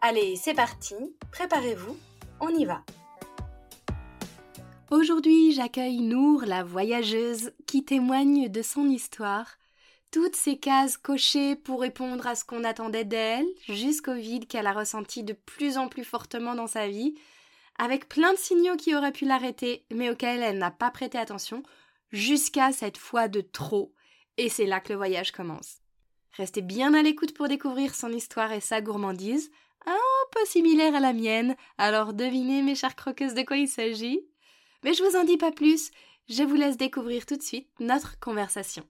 Allez, c'est parti, préparez-vous, on y va. Aujourd'hui, j'accueille Nour, la voyageuse, qui témoigne de son histoire. Toutes ces cases cochées pour répondre à ce qu'on attendait d'elle, jusqu'au vide qu'elle a ressenti de plus en plus fortement dans sa vie, avec plein de signaux qui auraient pu l'arrêter, mais auxquels elle n'a pas prêté attention, jusqu'à cette fois de trop, et c'est là que le voyage commence. Restez bien à l'écoute pour découvrir son histoire et sa gourmandise, un peu similaire à la mienne, alors devinez mes chères croqueuses de quoi il s'agit. Mais je vous en dis pas plus, je vous laisse découvrir tout de suite notre conversation.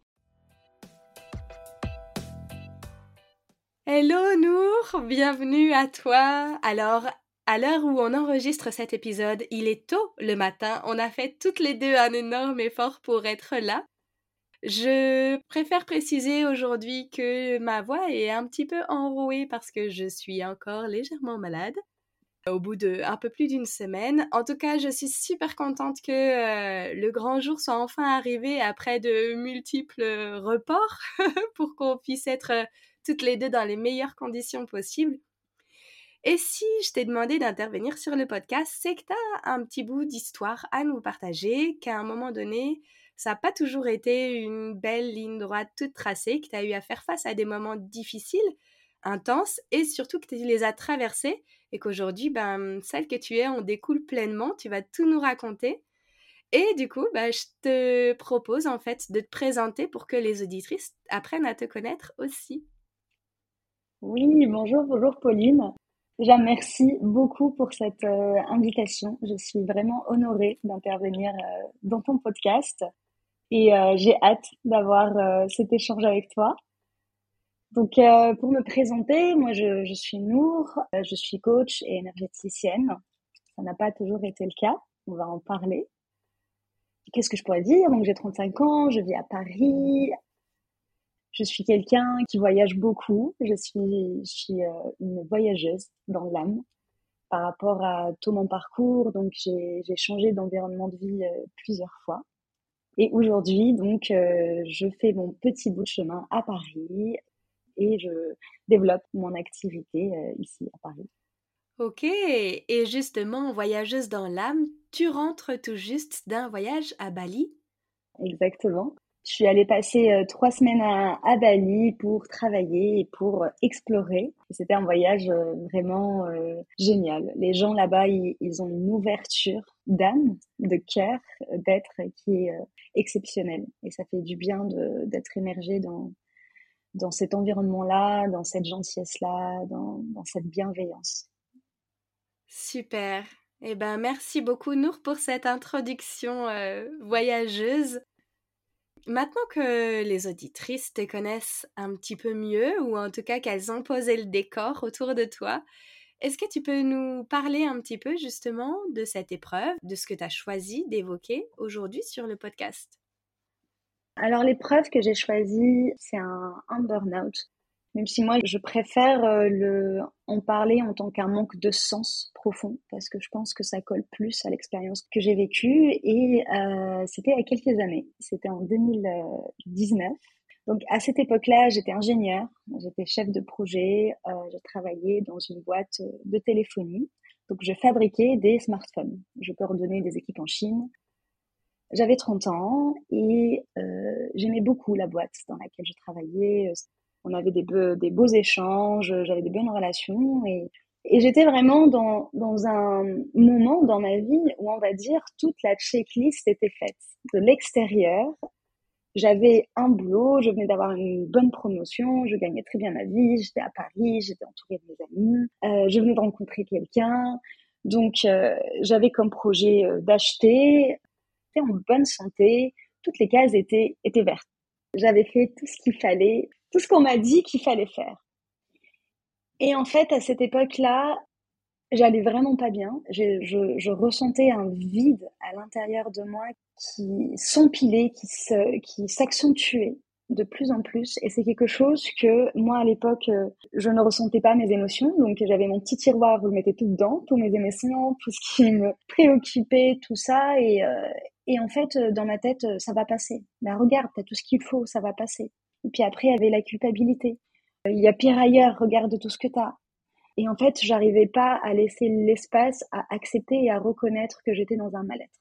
Hello Nour, bienvenue à toi. Alors, à l'heure où on enregistre cet épisode, il est tôt le matin, on a fait toutes les deux un énorme effort pour être là. Je préfère préciser aujourd'hui que ma voix est un petit peu enrouée parce que je suis encore légèrement malade. Au bout de un peu plus d'une semaine. En tout cas, je suis super contente que euh, le grand jour soit enfin arrivé après de multiples reports pour qu'on puisse être euh, toutes les deux dans les meilleures conditions possibles. Et si je t'ai demandé d'intervenir sur le podcast, c'est que tu as un petit bout d'histoire à nous partager, qu'à un moment donné, ça n'a pas toujours été une belle ligne droite toute tracée, que tu as eu à faire face à des moments difficiles, intenses, et surtout que tu les as traversés, et qu'aujourd'hui, ben, celle que tu es en découle pleinement, tu vas tout nous raconter. Et du coup, ben, je te propose en fait de te présenter pour que les auditrices apprennent à te connaître aussi. Oui, bonjour, bonjour Pauline. Déjà, merci beaucoup pour cette euh, invitation. Je suis vraiment honorée d'intervenir euh, dans ton podcast et euh, j'ai hâte d'avoir euh, cet échange avec toi. Donc, euh, pour me présenter, moi, je, je suis Nour, je suis coach et énergéticienne. Ça n'a pas toujours été le cas. On va en parler. Qu'est-ce que je pourrais dire? Donc, j'ai 35 ans, je vis à Paris. Je suis quelqu'un qui voyage beaucoup. Je suis, je suis une voyageuse dans l'âme par rapport à tout mon parcours. Donc, j'ai changé d'environnement de vie plusieurs fois. Et aujourd'hui, donc, euh, je fais mon petit bout de chemin à Paris et je développe mon activité euh, ici à Paris. Ok, et justement, voyageuse dans l'âme, tu rentres tout juste d'un voyage à Bali? Exactement. Je suis allée passer euh, trois semaines à, Bali pour travailler et pour explorer. C'était un voyage euh, vraiment euh, génial. Les gens là-bas, ils, ont une ouverture d'âme, de cœur, d'être qui est exceptionnelle. Et ça fait du bien d'être émergé dans, cet environnement-là, dans cette gentillesse-là, dans, dans cette bienveillance. Super. Eh ben, merci beaucoup, Nour, pour cette introduction voyageuse. Maintenant que les auditrices te connaissent un petit peu mieux, ou en tout cas qu'elles ont posé le décor autour de toi, est-ce que tu peux nous parler un petit peu justement de cette épreuve, de ce que tu as choisi d'évoquer aujourd'hui sur le podcast? Alors l'épreuve que j'ai choisie, c'est un, un burn-out. Même si moi, je préfère euh, en parler en tant qu'un manque de sens profond, parce que je pense que ça colle plus à l'expérience que j'ai vécue. Et euh, c'était a quelques années, c'était en 2019. Donc à cette époque-là, j'étais ingénieure, j'étais chef de projet, euh, je travaillais dans une boîte de téléphonie. Donc je fabriquais des smartphones, je coordonnais des équipes en Chine. J'avais 30 ans et euh, j'aimais beaucoup la boîte dans laquelle je travaillais on avait des, beaux échanges, j'avais des bonnes relations et, j'étais vraiment dans, un moment dans ma vie où on va dire toute la checklist était faite. De l'extérieur, j'avais un boulot, je venais d'avoir une bonne promotion, je gagnais très bien ma vie, j'étais à Paris, j'étais entourée de mes amis, euh, je venais de rencontrer quelqu'un. Donc euh, j'avais comme projet euh, d'acheter, j'étais en bonne santé, toutes les cases étaient, étaient vertes. J'avais fait tout ce qu'il fallait tout ce qu'on m'a dit qu'il fallait faire. Et en fait, à cette époque-là, J'allais vraiment pas bien. Je, ressentais un vide à l'intérieur de moi qui s'empilait, qui se, qui s'accentuait de plus en plus. Et c'est quelque chose que moi, à l'époque, je ne ressentais pas mes émotions. Donc, j'avais mon petit tiroir où je mettais tout dedans, tous mes émotions, tout ce qui me préoccupait, tout ça. Et, euh, en fait, dans ma tête, ça va passer. Mais regarde, t'as tout ce qu'il faut, ça va passer. Et puis après, il y avait la culpabilité. Il y a pire ailleurs, regarde tout ce que t'as. Et en fait, j'arrivais pas à laisser l'espace à accepter et à reconnaître que j'étais dans un mal-être.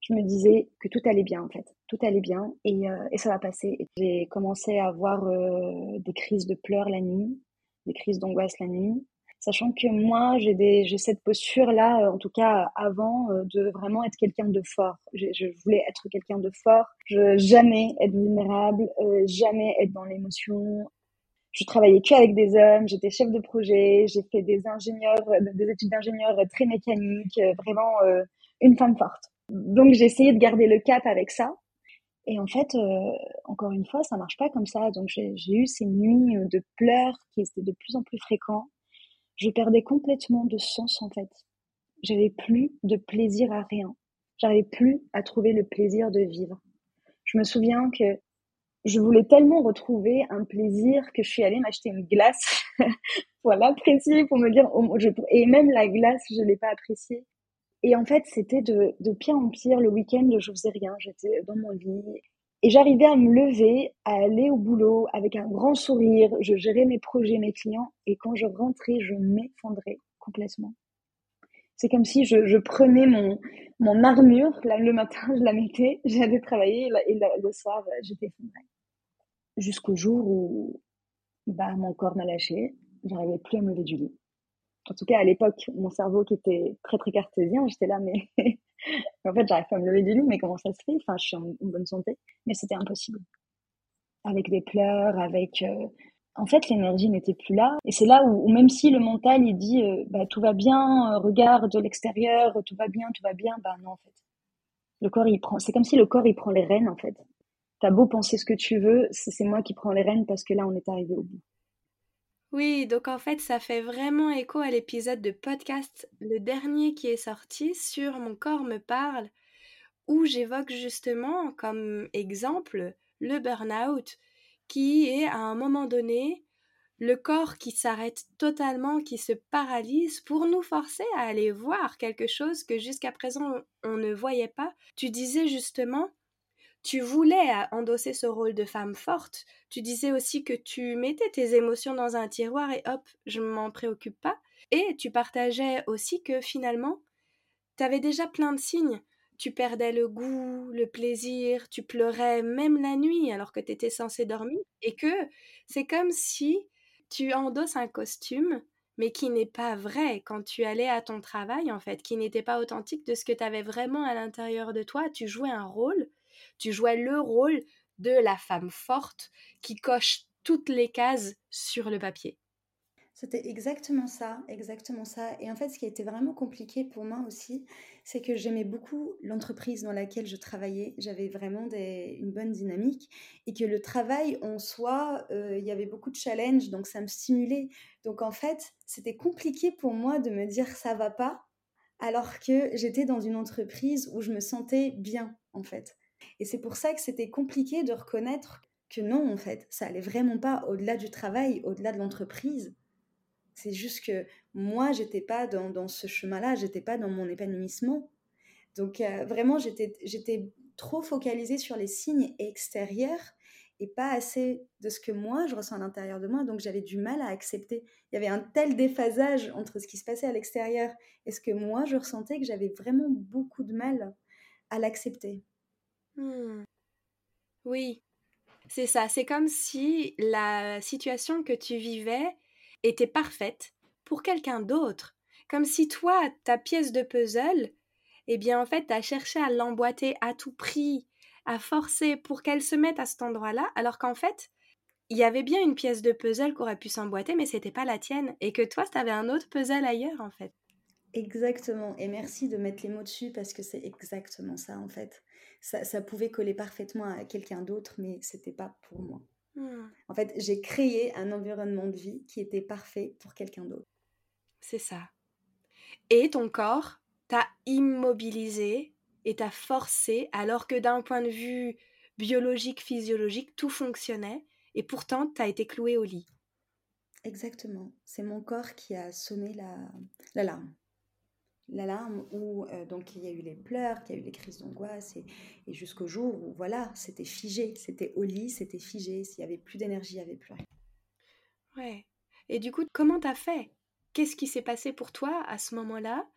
Je me disais que tout allait bien en fait, tout allait bien et, euh, et ça va passer. J'ai commencé à avoir euh, des crises de pleurs la nuit, des crises d'angoisse la nuit, sachant que moi j'ai des j'ai cette posture là, euh, en tout cas avant, de vraiment être quelqu'un de fort. Je, voulais être quelqu'un de fort, je jamais être vulnérable, jamais être dans l'émotion, je travaillais que avec des hommes, j'étais chef de projet, j'ai fait des ingénieurs, des études d'ingénieur très mécaniques, euh, vraiment euh, une femme forte. Donc j'ai essayé de garder le cap avec ça. Et en fait, euh, encore une fois, ça marche pas comme ça. Donc j'ai eu ces nuits de pleurs qui étaient de plus en plus fréquents. Je perdais complètement de sens en fait. J'avais plus de plaisir à rien. J'arrivais plus à trouver le plaisir de vivre. Je me souviens que je voulais tellement retrouver un plaisir que je suis allée m'acheter une glace pour l'apprécier, pour me dire, oh, et même la glace, je l'ai pas appréciée. Et en fait, c'était de, de pire en pire. Le week-end, je faisais rien, j'étais dans mon lit. Et j'arrivais à me lever, à aller au boulot avec un grand sourire. Je gérais mes projets, mes clients. Et quand je rentrais, je m'effondrais complètement. C'est comme si je, je prenais mon, mon armure, là, le matin, je la mettais, j'allais travailler, et, le soir, j'étais effondrée jusqu'au jour où bah, mon corps m'a lâché, j'arrivais plus à me lever du lit. En tout cas, à l'époque, mon cerveau qui était très très cartésien, j'étais là, mais en fait, j'arrive à me lever du lit, mais comment ça se fait? Enfin, je suis en, bonne santé, mais c'était impossible. Avec des pleurs, avec... Euh, en fait, l'énergie n'était plus là. Et c'est là où, même si le mental, il dit, euh, bah, tout va bien, euh, regarde de l'extérieur, tout va bien, tout va bien, bah non, en fait. Le corps, il prend... C'est comme si le corps, il prend les rênes, en fait t'as beau penser ce que tu veux, c'est moi qui prends les rênes parce que là, on est arrivé au bout. Oui, donc en fait, ça fait vraiment écho à l'épisode de podcast, le dernier qui est sorti sur Mon corps me parle, où j'évoque justement comme exemple le burn-out, qui est à un moment donné le corps qui s'arrête totalement, qui se paralyse pour nous forcer à aller voir quelque chose que jusqu'à présent on ne voyait pas. Tu disais justement, tu voulais endosser ce rôle de femme forte. Tu disais aussi que tu mettais tes émotions dans un tiroir et hop, je m'en préoccupe pas. Et tu partageais aussi que finalement, tu avais déjà plein de signes. Tu perdais le goût, le plaisir, tu pleurais même la nuit alors que tu étais dormir. Et que c'est comme si tu endosses un costume, mais qui n'est pas vrai quand tu allais à ton travail, en fait, qui n'était pas authentique de ce que tu avais vraiment à l'intérieur de toi. Tu jouais un rôle tu jouais le rôle de la femme forte qui coche toutes les cases sur le papier. C'était exactement ça, exactement ça. Et en fait, ce qui a été vraiment compliqué pour moi aussi, c'est que j'aimais beaucoup l'entreprise dans laquelle je travaillais. J'avais vraiment une bonne dynamique et que le travail en soi, euh, il y avait beaucoup de challenges, donc ça me stimulait. Donc en fait, c'était compliqué pour moi de me dire ça va pas, alors que j'étais dans une entreprise où je me sentais bien, en fait. Et c'est pour ça que c'était compliqué de reconnaître que non, en fait, ça allait vraiment pas au-delà du travail, au-delà de l'entreprise. C'est juste que moi, j'étais pas dans, ce chemin-là, j'étais pas dans mon épanouissement. Donc euh, vraiment, j'étais trop focalisée sur les signes extérieurs et pas assez de ce que moi je ressens à l'intérieur de moi. Donc j'avais du mal à accepter. Il y avait un tel déphasage entre ce qui se passait à l'extérieur et ce que moi je ressentais que j'avais vraiment beaucoup de mal à l'accepter. Hmm. Oui, c'est ça. C'est comme si la situation que tu vivais était parfaite pour quelqu'un d'autre. Comme si toi, ta pièce de puzzle, eh bien en fait, tu as cherché à l'emboîter à tout prix, à forcer pour qu'elle se mette à cet endroit-là, alors qu'en fait, il y avait bien une pièce de puzzle qui aurait pu s'emboîter, mais c'était pas la tienne, et que toi, tu avais un autre puzzle ailleurs, en fait. Exactement, et merci de mettre les mots dessus parce que c'est exactement ça, en fait ça, pouvait coller parfaitement à quelqu'un d'autre, mais c'était pas pour moi. Hmm. En fait, j'ai créé un environnement de vie qui était parfait pour quelqu'un d'autre. C'est ça. Et ton corps t'a immobilisé et t'a forcé, alors que d'un point de vue biologique, physiologique, tout fonctionnait, et pourtant t'as été cloué au lit. Exactement. C'est mon corps qui a sonné l'alarme. L'alarme où euh, donc il y a eu les pleurs, qu'il y a eu les crises d'angoisse et, et jusqu'au jour où voilà, c'était figé, c'était au lit, c'était figé, s'il y avait plus d'énergie, il n'y avait plus rien. Ouais. Et du coup, comment t'as fait? Qu'est-ce qui s'est passé pour toi à ce moment-là?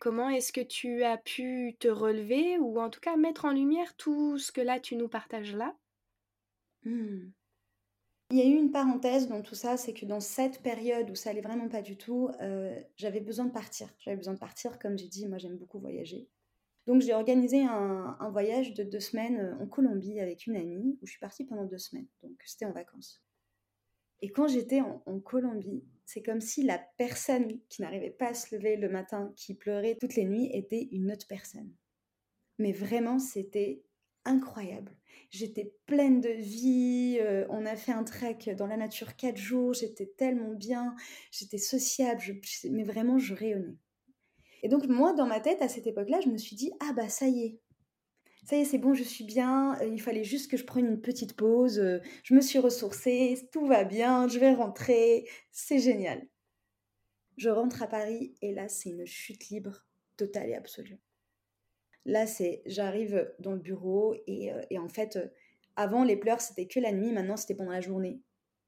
Comment est-ce que tu as pu te relever ou en tout cas mettre en lumière tout ce que là tu nous partages là? Mmh. Il y a eu une parenthèse dans tout ça, c'est que dans cette période où ça allait vraiment pas du tout, euh, j'avais besoin de partir. J'avais besoin de partir, comme j'ai dit, moi j'aime beaucoup voyager. Donc j'ai organisé un, voyage de deux semaines euh, en Colombie avec une amie, où je suis partie pendant deux semaines. Donc c'était en vacances. Et quand j'étais en, Colombie, c'est comme si la personne qui n'arrivait pas à se lever le matin, qui pleurait toutes les nuits, était une autre personne. Mais vraiment, c'était incroyable. J'étais pleine de vie. Euh, on a fait un trek dans la nature quatre jours. J'étais tellement bien. J'étais sociable. mais vraiment, je rayonnais. Et donc, moi, dans ma tête, à cette époque-là, je me suis dit Ah, bah, ça y est, ça y est, c'est bon, je suis bien, euh, il fallait juste que je prenne une petite pause, euh, je me suis ressourcée, tout va bien, je vais rentrer, c'est génial. Je rentre à Paris et là, c'est une chute libre totale et absolue. Là, c'est, j'arrive dans le bureau et, euh, en fait, avant, les pleurs, c'était que la nuit, maintenant, c'était pendant la journée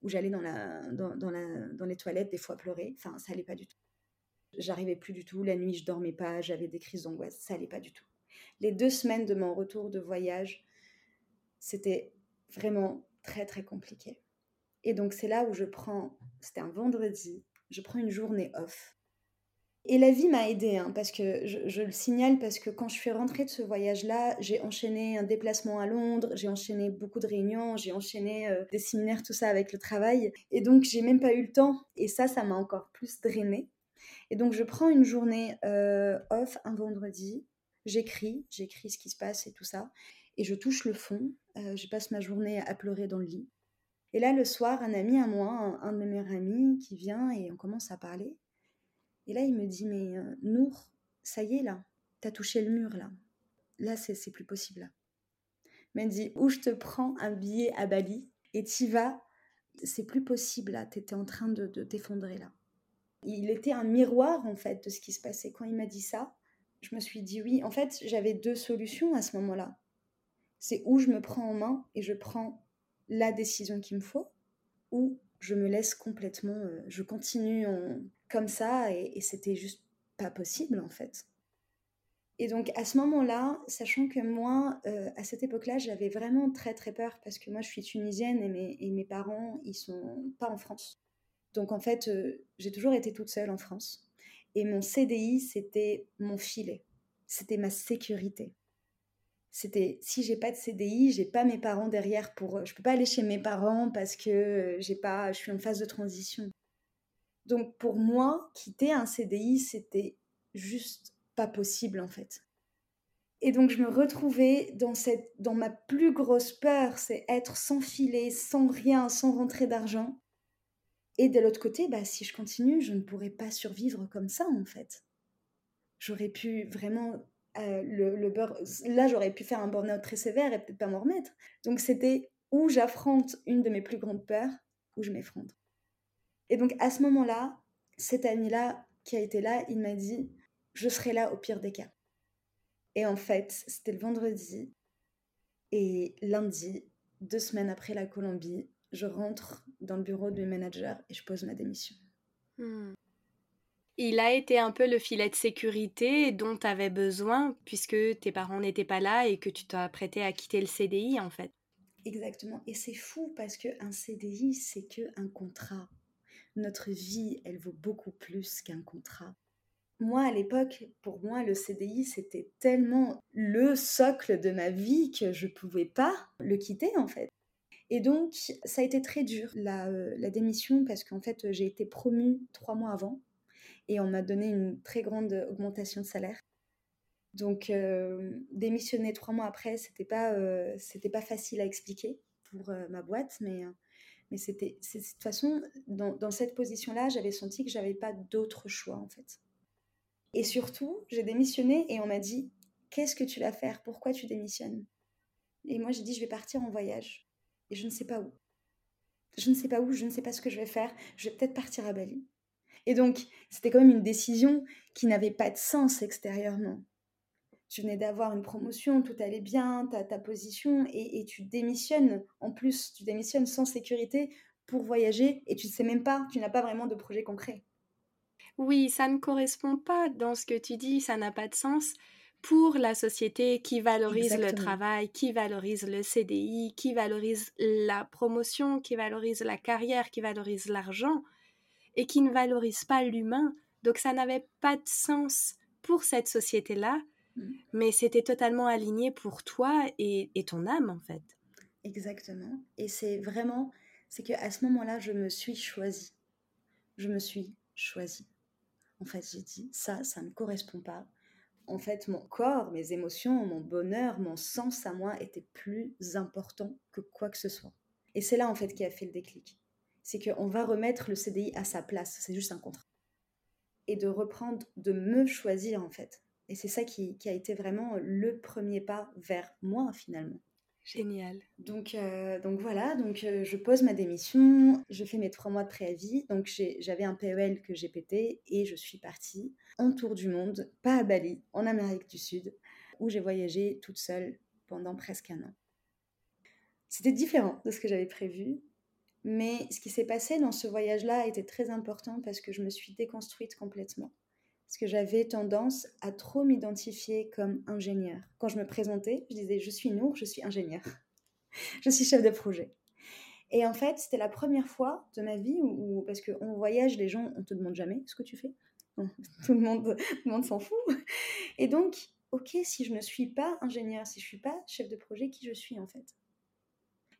où j'allais dans, la, dans, dans les toilettes, des fois pleurer. Enfin, ça allait pas du tout. J'arrivais plus du tout. La nuit, je dormais pas, j'avais des crises d'angoisse. Ça allait pas du tout les deux semaines de mon retour de voyage, c'était vraiment très très compliqué. Et donc c'est là où je prends, c'était un vendredi, je prends une journée off. Et la vie m'a aidée, hein, parce que je, le signale, parce que quand je suis rentrée de ce voyage-là, j'ai enchaîné un déplacement à Londres, j'ai enchaîné beaucoup de réunions, j'ai enchaîné euh, des séminaires, tout ça avec le travail. Et donc j'ai même pas eu le temps. Et ça, ça m'a encore plus drainée. Et donc je prends une journée euh, off un vendredi J'écris, j'écris ce qui se passe et tout ça. Et je touche le fond. Euh, je passe ma journée à pleurer dans le lit. Et là, le soir, un ami à moi, un, de mes meilleurs amis, qui vient et on commence à parler. Et là, il me dit Mais euh, Nour, ça y est, là, t'as touché le mur, là. Là, c'est plus possible, là. Il m'a dit Où je te prends un billet à Bali et t'y vas, c'est plus possible, là. T'étais en train de, de t'effondrer, là. Il était un miroir, en fait, de ce qui se passait. Quand il m'a dit ça, je me suis dit oui. En fait, j'avais deux solutions à ce moment-là. C'est où je me prends en main et je prends la décision qu'il me faut, ou je me laisse complètement, euh, je continue comme ça et, c'était juste pas possible en fait. Et donc à ce moment-là, sachant que moi, euh, à cette époque-là, j'avais vraiment très très peur parce que moi je suis tunisienne et mes, et mes parents, ils sont pas en France. Donc en fait, euh, j'ai toujours été toute seule en France. Et mon CDI, c'était mon filet. C'était ma sécurité. C'était si j'ai pas de CDI, j'ai pas mes parents derrière pour je peux pas aller chez mes parents parce que j'ai pas je suis en phase de transition. Donc pour moi, quitter un CDI, c'était juste pas possible en fait. Et donc je me retrouvais dans cette dans ma plus grosse peur, c'est être sans filet, sans rien, sans rentrée d'argent. Et de l'autre côté, bah, si je continue, je ne pourrais pas survivre comme ça, en fait. J'aurais pu vraiment. Euh, le, le là, j'aurais pu faire un burn-out très sévère et peut-être pas m'en remettre. Donc, c'était où j'affronte une de mes plus grandes peurs, où je m'effondre. Et donc, à ce moment-là, cet ami-là qui a été là, il m'a dit Je serai là au pire des cas. Et en fait, c'était le vendredi. Et lundi, deux semaines après la Colombie, je rentre dans le bureau du manager et je pose ma démission. Hmm. Il a été un peu le filet de sécurité dont tu avais besoin puisque tes parents n'étaient pas là et que tu t'es apprêté à quitter le CDI en fait. Exactement. Et c'est fou parce qu'un CDI, c'est que un contrat. Notre vie, elle vaut beaucoup plus qu'un contrat. Moi, à l'époque, pour moi, le CDI, c'était tellement le socle de ma vie que je ne pouvais pas le quitter en fait. Et donc, ça a été très dur, la, euh, la démission, parce qu'en fait, j'ai été promue trois mois avant et on m'a donné une très grande augmentation de salaire. Donc, euh, démissionner trois mois après, c'était pas, euh, c'était pas facile à expliquer pour ma boîte, mais, mais c'était, de toute façon, dans, dans cette position-là, j'avais senti que j'avais pas d'autre choix, en fait. Et surtout, j'ai démissionné et on m'a dit Qu'est-ce que tu vas faire? Pourquoi tu démissionnes Et moi, j'ai dit Je vais partir en voyage. Et je ne sais pas où. Je ne sais pas où, je ne sais pas ce que je vais faire. Je vais peut-être partir à Bali. Et donc, c'était quand même une décision qui n'avait pas de sens extérieurement. Tu venais d'avoir une promotion, tout allait bien, ta, ta position, et, et, tu démissionnes. En plus, tu démissionnes sans sécurité pour voyager, et tu ne sais même pas, tu n'as pas vraiment de projet concret. Oui, ça ne correspond pas dans ce que tu dis, ça n'a pas de sens pour la société qui valorise Exactement. le travail, qui valorise le CDI, qui valorise la promotion, qui valorise la carrière, qui valorise l'argent et qui ne valorise pas l'humain. Donc ça n'avait pas de sens pour cette société-là, mmh. mais c'était totalement aligné pour toi et, et, ton âme en fait. Exactement. Et c'est vraiment, c'est qu'à ce moment-là, je me suis choisie. Je me suis choisie. En fait, j'ai dit, ça, ça ne correspond pas. En fait, mon corps, mes émotions, mon bonheur, mon sens à moi était plus important que quoi que ce soit. Et c'est là, en fait, qui a fait le déclic. C'est qu'on va remettre le CDI à sa place. C'est juste un contrat. Et de reprendre, de me choisir, en fait. Et c'est ça qui, qui a été vraiment le premier pas vers moi, finalement. Génial. Donc, euh, donc voilà, donc euh, je pose ma démission, je fais mes trois mois de préavis. Donc j'avais un PEL que j'ai pété et je suis partie en tour du monde, pas à Bali, en Amérique du Sud, où j'ai voyagé toute seule pendant presque un an. C'était différent de ce que j'avais prévu, mais ce qui s'est passé dans ce voyage-là était très important parce que je me suis déconstruite complètement parce que j'avais tendance à trop m'identifier comme ingénieur. Quand je me présentais, je disais je suis Nour, je suis ingénieur. je suis chef de projet. Et en fait, c'était la première fois de ma vie où, parce qu'on voyage, les gens, on te demande jamais ce que tu fais. tout le monde, le monde s'en fout. Et donc, ok, si je ne suis pas ingénieur, si je suis pas chef de projet, qui je suis en fait?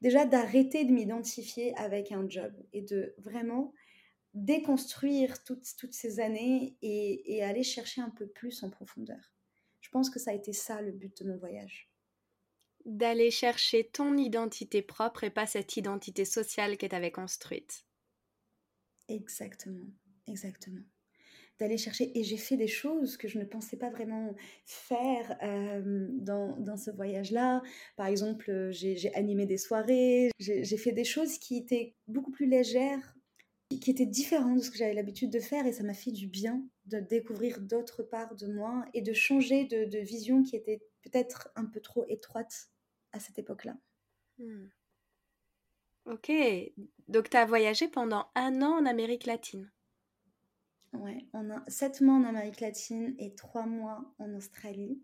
Déjà d'arrêter de m'identifier avec un job et de vraiment déconstruire toutes, toutes ces années et, et, aller chercher un peu plus en profondeur. Je pense que ça a été ça le but de mon voyage. D'aller chercher ton identité propre et pas cette identité sociale que tu avais construite. Exactement, exactement. D'aller chercher, et j'ai fait des choses que je ne pensais pas vraiment faire euh, dans, dans, ce voyage-là. Par exemple, j'ai animé des soirées, j'ai fait des choses qui étaient beaucoup plus légères qui était différent de ce que j'avais l'habitude de faire et ça m'a fait du bien de découvrir d'autres parts de moi et de changer de, vision qui était peut-être un peu trop étroite à cette époque-là. Hmm. Ok, donc tu as voyagé pendant un an en Amérique latine. Ouais, on a sept mois en Amérique latine et trois mois en Australie.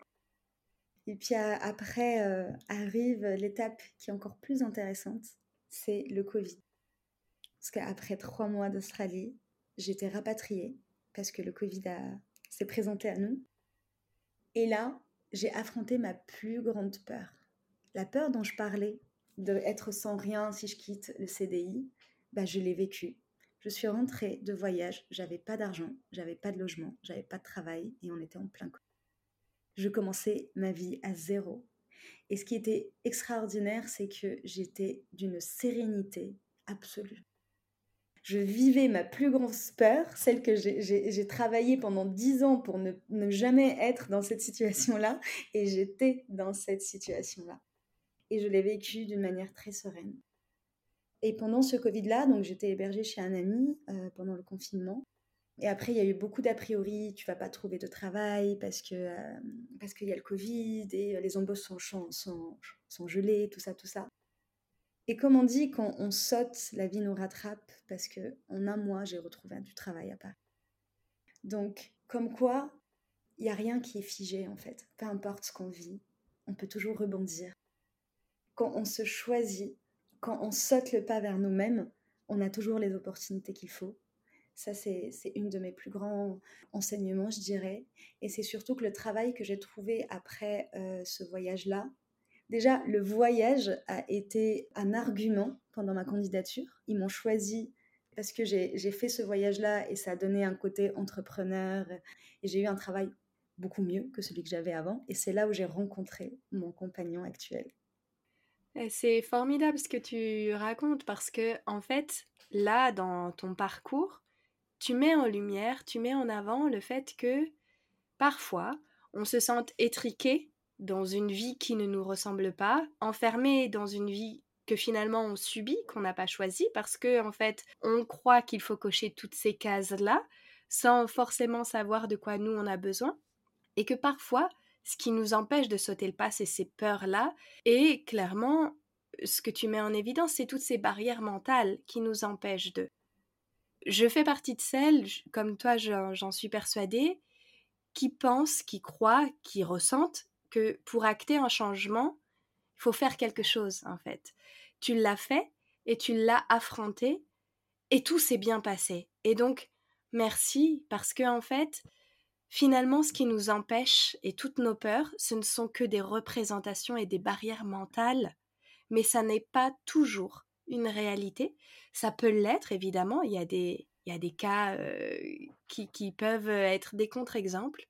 Et puis après euh, arrive l'étape qui est encore plus intéressante, c'est le Covid. Parce qu'après trois mois d'Australie, j'étais rapatriée parce que le Covid s'est présenté à nous. Et là, j'ai affronté ma plus grande peur. La peur dont je parlais, d'être sans rien si je quitte le CDI, bah, je l'ai vécue. Je suis rentrée de voyage, j'avais pas d'argent, j'avais pas de logement, j'avais pas de travail et on était en plein. Je commençais ma vie à zéro. Et ce qui était extraordinaire, c'est que j'étais d'une sérénité absolue je vivais ma plus grosse peur, celle que j'ai travaillé pendant dix ans pour ne, jamais être dans cette situation-là, et j'étais dans cette situation-là. Et je l'ai vécu d'une manière très sereine. Et pendant ce Covid-là, donc j'étais hébergée chez un ami euh, pendant le confinement. Et après, il y a eu beaucoup d'a priori, tu vas pas trouver de travail parce que euh, parce qu'il y a le Covid et les embauches sont, sont, sont gelées, tout ça, tout ça. Et comme on dit, quand on saute, la vie nous rattrape parce que en un mois, j'ai retrouvé du travail à Paris. Donc, comme quoi, il n'y a rien qui est figé en fait. Peu importe ce qu'on vit, on peut toujours rebondir. Quand on se choisit, quand on saute le pas vers nous-mêmes, on a toujours les opportunités qu'il faut. Ça, c'est une de mes plus grands enseignements, je dirais. Et c'est surtout que le travail que j'ai trouvé après euh, ce voyage-là, Déjà, le voyage a été un argument pendant ma candidature. Ils m'ont choisi parce que j'ai fait ce voyage-là et ça a donné un côté entrepreneur et j'ai eu un travail beaucoup mieux que celui que j'avais avant. Et c'est là où j'ai rencontré mon compagnon actuel. C'est formidable ce que tu racontes parce que, en fait, là, dans ton parcours, tu mets en lumière, tu mets en avant le fait que parfois, on se sente étriqué dans une vie qui ne nous ressemble pas, enfermé dans une vie que finalement on subit, qu'on n'a pas choisi, parce que en fait, on croit qu'il faut cocher toutes ces cases-là, sans forcément savoir de quoi nous on a besoin, et que parfois, ce qui nous empêche de sauter le pas, c'est ces peurs-là, et clairement, ce que tu mets en évidence, c'est toutes ces barrières mentales qui nous empêchent de. Je fais partie de celles, comme toi j'en suis persuadée, qui pensent, qui croient, qui ressentent que pour acter un changement, il faut faire quelque chose en fait. Tu l'as fait et tu l'as affronté et tout s'est bien passé. Et donc merci parce que en fait, finalement ce qui nous empêche et toutes nos peurs, ce ne sont que des représentations et des barrières mentales, mais ça n'est pas toujours une réalité. Ça peut l'être évidemment, il y a des il y a des cas euh, qui, qui, peuvent être des contre-exemples,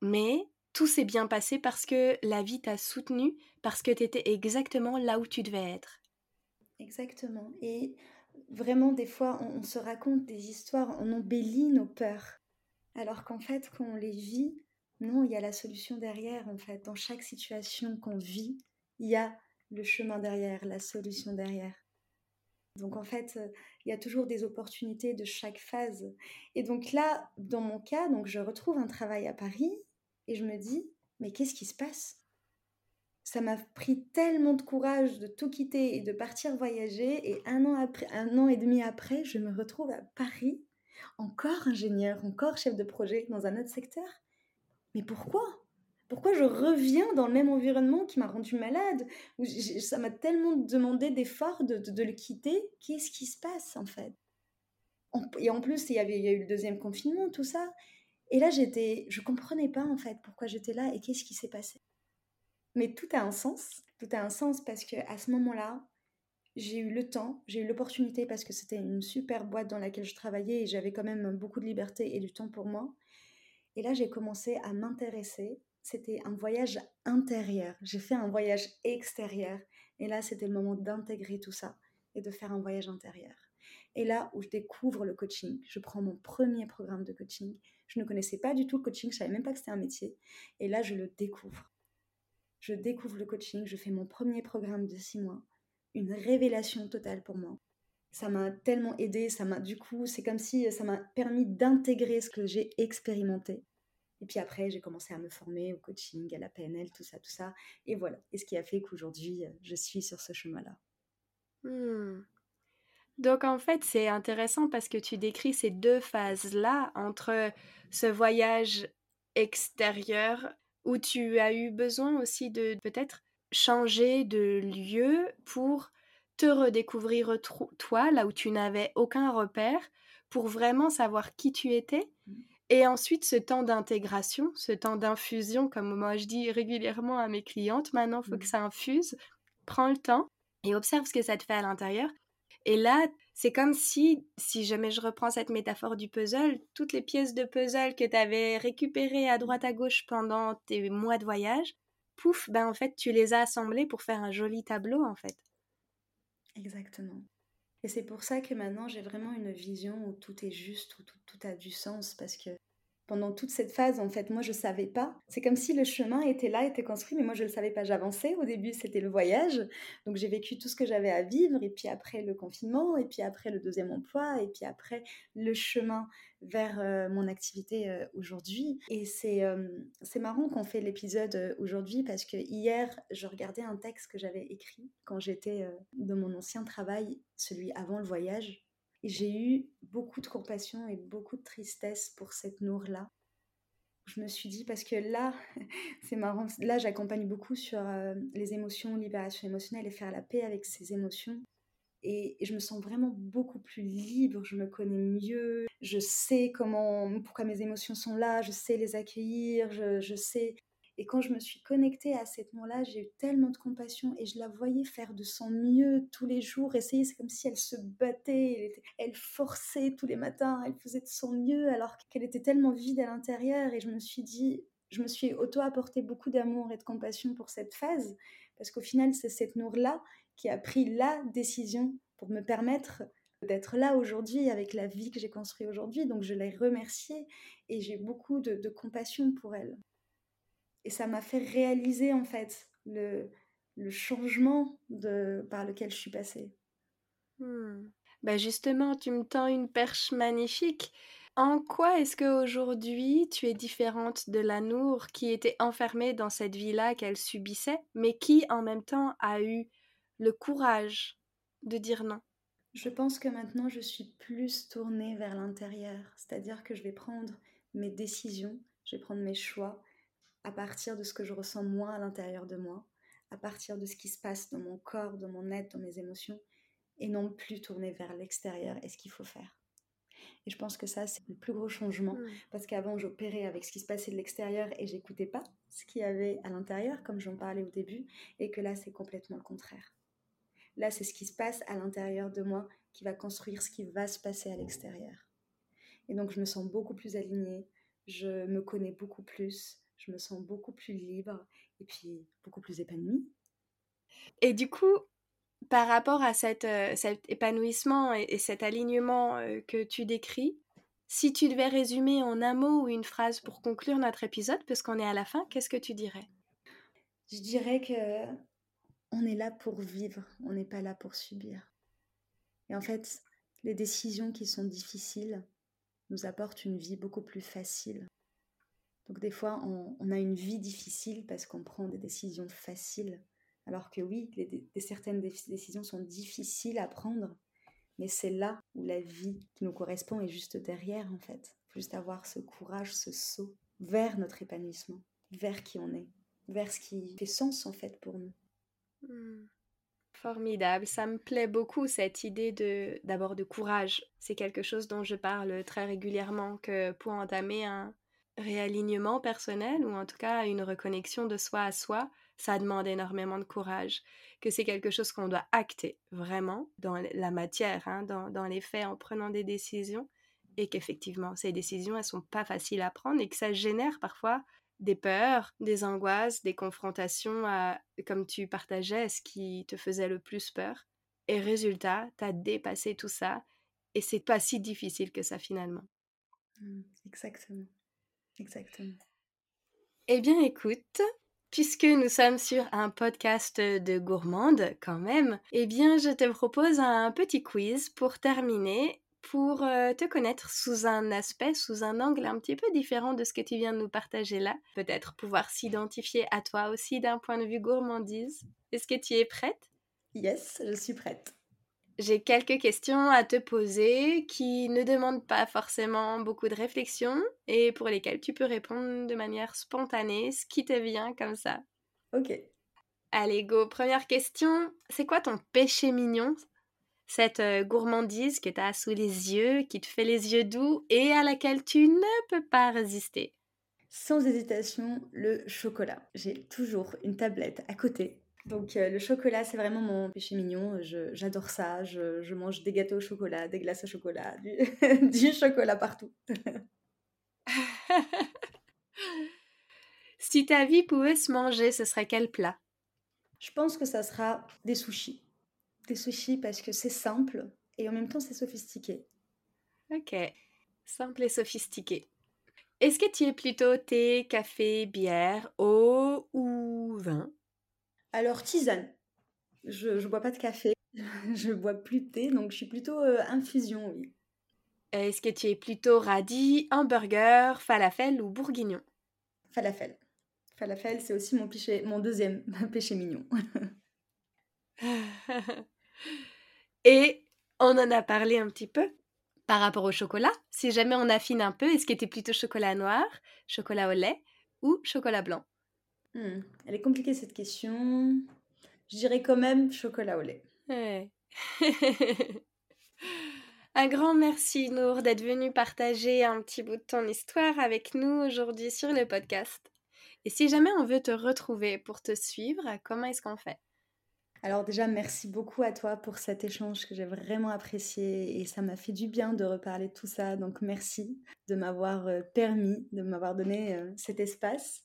mais tout s'est bien passé parce que la vie t'a soutenu, parce que tu étais exactement là où tu devais être. Exactement. Et vraiment, des fois, on, se raconte des histoires, on embellit nos peurs. Alors qu'en fait, quand on les vit, non, il y a la solution derrière, en fait. Dans chaque situation qu'on vit, il y a le chemin derrière, la solution derrière. Donc en fait, il y a toujours des opportunités de chaque phase. Et donc là, dans mon cas, donc je retrouve un travail à Paris et je me dis, mais qu'est-ce qui se passe? Ça m'a pris tellement de courage de tout quitter et de partir voyager. Et un an, après, un an et demi après, je me retrouve à Paris, encore ingénieur, encore chef de projet dans un autre secteur. Mais pourquoi? Pourquoi je reviens dans le même environnement qui m'a rendu malade? Ça m'a tellement demandé d'efforts de, de, le quitter. Qu'est-ce qui se passe en fait? Et en plus, il y, avait, il y a eu le deuxième confinement, tout ça. Et là, j'étais, je comprenais pas en fait pourquoi j'étais là et qu'est-ce qui s'est passé. Mais tout a un sens, tout a un sens parce que à ce moment-là, j'ai eu le temps, j'ai eu l'opportunité parce que c'était une super boîte dans laquelle je travaillais et j'avais quand même beaucoup de liberté et du temps pour moi. Et là, j'ai commencé à m'intéresser. C'était un voyage intérieur. J'ai fait un voyage extérieur. Et là, c'était le moment d'intégrer tout ça et de faire un voyage intérieur. Et là où je découvre le coaching, je prends mon premier programme de coaching je ne connaissais pas du tout le coaching, je savais même pas que c'était un métier. Et là, je le découvre. Je découvre le coaching, je fais mon premier programme de six mois. Une révélation totale pour moi. Ça m'a tellement aidé, ça m'a du coup, c'est comme si ça m'a permis d'intégrer ce que j'ai expérimenté. Et puis après, j'ai commencé à me former au coaching, à la PNL, tout ça, tout ça. Et voilà. Et ce qui a fait qu'aujourd'hui, je suis sur ce chemin-là. Hmm. Donc en fait, c'est intéressant parce que tu décris ces deux phases-là entre ce voyage extérieur où tu as eu besoin aussi de peut-être changer de lieu pour te redécouvrir toi là où tu n'avais aucun repère pour vraiment savoir qui tu étais mmh. et ensuite ce temps d'intégration, ce temps d'infusion comme moi je dis régulièrement à mes clientes, maintenant il faut que mmh. ça infuse, prends le temps et observe ce que ça te fait à l'intérieur et là, c'est comme si, si jamais je reprends cette métaphore du puzzle, toutes les pièces de puzzle que tu avais récupérées à droite à gauche pendant tes mois de voyage, pouf, ben en fait, tu les as assemblées pour faire un joli tableau, en fait. Exactement. Et c'est pour ça que maintenant, j'ai vraiment une vision où tout est juste, où tout, tout a du sens, parce que pendant toute cette phase, en fait, moi, je savais pas. C'est comme si le chemin était là, était construit, mais moi, je ne le savais pas. J'avançais. Au début, c'était le voyage. Donc, j'ai vécu tout ce que j'avais à vivre. Et puis après, le confinement. Et puis après, le deuxième emploi. Et puis après, le chemin vers euh, mon activité euh, aujourd'hui. Et c'est euh, marrant qu'on fait l'épisode aujourd'hui parce que hier, je regardais un texte que j'avais écrit quand j'étais dans mon ancien travail, celui avant le voyage. Et j'ai eu beaucoup de compassion et beaucoup de tristesse pour cette Nour-là. Je me suis dit, parce que là, c'est marrant, là j'accompagne beaucoup sur euh, les émotions, libération émotionnelle et faire la paix avec ses émotions. Et, je me sens vraiment beaucoup plus libre, je me connais mieux, je sais comment, pourquoi mes émotions sont là, je sais les accueillir, je, je sais et quand je me suis connectée à cette mot-là, j'ai eu tellement de compassion et je la voyais faire de son mieux tous les jours, essayer, c'est comme si elle se battait, elle, forçait tous les matins, elle faisait de son mieux alors qu'elle était tellement vide à l'intérieur et je me suis dit, je me suis auto-apporté beaucoup d'amour et de compassion pour cette phase parce qu'au final, c'est cette Nour-là qui a pris la décision pour me permettre d'être là aujourd'hui avec la vie que j'ai construite aujourd'hui. Donc je l'ai remerciée et j'ai beaucoup de, compassion pour elle. Et ça m'a fait réaliser en fait le, le changement de, par lequel je suis passée. Hmm. Bah justement, tu me tends une perche magnifique. En quoi est-ce qu'aujourd'hui tu es différente de la Nour qui était enfermée dans cette vie-là qu'elle subissait, mais qui en même temps a eu le courage de dire non? Je pense que maintenant je suis plus tournée vers l'intérieur, c'est-à-dire que je vais prendre mes décisions, je vais prendre mes choix à partir de ce que je ressens moi à l'intérieur de moi, à partir de ce qui se passe dans mon corps, dans mon être, dans mes émotions, et non plus tourner vers l'extérieur et ce qu'il faut faire. Et je pense que ça, c'est le plus gros changement. Mm. Parce qu'avant, j'opérais avec ce qui se passait de l'extérieur et j'écoutais pas ce qu'il y avait à l'intérieur, comme j'en parlais au début. Et que là, c'est complètement le contraire. Là, c'est ce qui se passe à l'intérieur de moi qui va construire ce qui va se passer à l'extérieur. Et donc, je me sens beaucoup plus alignée. Je me connais beaucoup plus. Je me sens beaucoup plus libre. Et puis, beaucoup plus épanouie. Et du coup, par rapport à cet épanouissement et, cet alignement que tu décris, si tu devais résumer en un mot ou une phrase pour conclure notre épisode, puisqu'on est à la fin, qu'est-ce que tu dirais? Je dirais que on est là pour vivre, on n'est pas là pour subir. Et en fait, les décisions qui sont difficiles nous apportent une vie beaucoup plus facile. Donc des fois, on a une vie difficile parce qu'on prend des décisions faciles alors que oui, certaines décisions sont difficiles à prendre, mais c'est là où la vie qui nous correspond est juste derrière en fait. Juste avoir ce courage, ce saut vers notre épanouissement, vers qui on est, vers ce qui fait sens en fait pour nous. Hmm. Formidable, ça me plaît beaucoup cette idée de d'abord de courage. C'est quelque chose dont je parle très régulièrement que pour entamer un réalignement personnel ou en tout cas une reconnexion de soi à soi, ça demande énormément de courage, que c'est quelque chose qu'on doit acter vraiment dans la matière, hein, dans, les faits, en prenant des décisions, et qu'effectivement, ces décisions, elles sont pas faciles à prendre et que ça génère parfois des peurs, des angoisses, des confrontations à, comme tu partageais, ce qui te faisait le plus peur. Et résultat, tu as dépassé tout ça et c'est pas si difficile que ça finalement. Mmh, exactement. Exactement. Eh bien, écoute, Puisque nous sommes sur un podcast de gourmande quand même, eh bien je te propose un petit quiz pour terminer, pour euh, te connaître sous un aspect, sous un angle un petit peu différent de ce que tu viens de nous partager là. Peut-être pouvoir s'identifier à toi aussi d'un point de vue gourmandise. Est-ce que tu es prête? Yes, je suis prête. J'ai quelques questions à te poser qui ne demandent pas forcément beaucoup de réflexion et pour lesquelles tu peux répondre de manière spontanée, ce qui te vient comme ça. Ok. Allez, go. Première question. C'est quoi ton péché mignon? Cette euh, gourmandise que tu as sous les yeux, qui te fait les yeux doux et à laquelle tu ne peux pas résister? Sans hésitation, le chocolat. J'ai toujours une tablette à côté donc euh, le chocolat, c'est vraiment mon péché mignon. J'adore ça. Je, mange des gâteaux au chocolat, des glaces au chocolat, du, chocolat partout. si ta vie pouvait se manger, ce serait quel plat? Je pense que ça sera des sushis. Des sushis parce que c'est simple et en même temps c'est sophistiqué. Ok, simple et sophistiqué. Est-ce que tu es plutôt thé, café, bière, eau ou vin? Alors, tisane. Je ne bois pas de café, je bois plus de thé, donc je suis plutôt euh, infusion, oui. Est-ce que tu es plutôt radis, hamburger, falafel ou bourguignon? Falafel. Falafel, c'est aussi mon, mon deuxième péché mignon. Et on en a parlé un petit peu par rapport au chocolat. Si jamais on affine un peu, est-ce que tu es plutôt chocolat noir, chocolat au lait ou chocolat blanc? Hmm. Elle est compliquée cette question. Je dirais quand même chocolat au lait. un grand merci Nour d'être venu partager un petit bout de ton histoire avec nous aujourd'hui sur le podcast. Et si jamais on veut te retrouver pour te suivre, comment est-ce qu'on fait? Alors déjà, merci beaucoup à toi pour cet échange que j'ai vraiment apprécié et ça m'a fait du bien de reparler de tout ça. Donc merci de m'avoir euh, permis, de m'avoir donné euh, cet espace.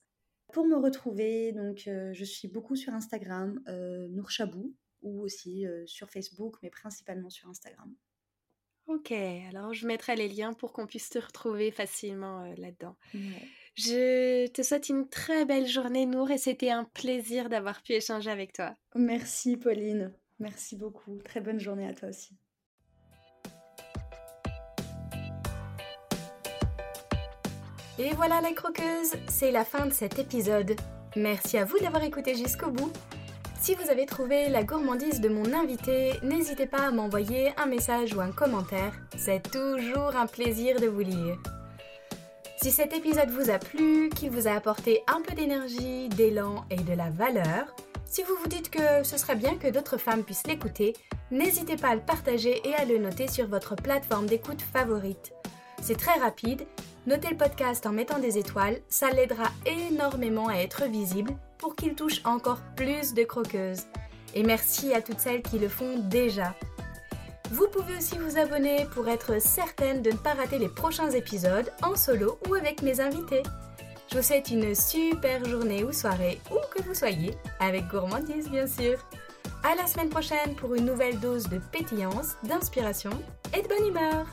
Pour me retrouver, donc euh, je suis beaucoup sur Instagram, euh, Nour Chabou, ou aussi euh, sur Facebook, mais principalement sur Instagram. Ok, alors je mettrai les liens pour qu'on puisse te retrouver facilement euh, là-dedans. Je te souhaite une très belle journée, Nour, et c'était un plaisir d'avoir pu échanger avec toi. Merci, Pauline. Merci beaucoup. Très bonne journée à toi aussi. Et voilà la croqueuse, c'est la fin de cet épisode. Merci à vous d'avoir écouté jusqu'au bout. Si vous avez trouvé la gourmandise de mon invité, n'hésitez pas à m'envoyer un message ou un commentaire. C'est toujours un plaisir de vous lire. Si cet épisode vous a plu, qu'il vous a apporté un peu d'énergie, d'élan et de la valeur, si vous vous dites que ce serait bien que d'autres femmes puissent l'écouter, n'hésitez pas à le partager et à le noter sur votre plateforme d'écoute favorite. C'est très rapide, notez le podcast en mettant des étoiles, ça l'aidera énormément à être visible pour qu'il touche encore plus de croqueuses. Et merci à toutes celles qui le font déjà. Vous pouvez aussi vous abonner pour être certaine de ne pas rater les prochains épisodes en solo ou avec mes invités. Je vous souhaite une super journée ou soirée, où que vous soyez, avec gourmandise bien sûr. À la semaine prochaine pour une nouvelle dose de pétillance, d'inspiration et de bonne humeur.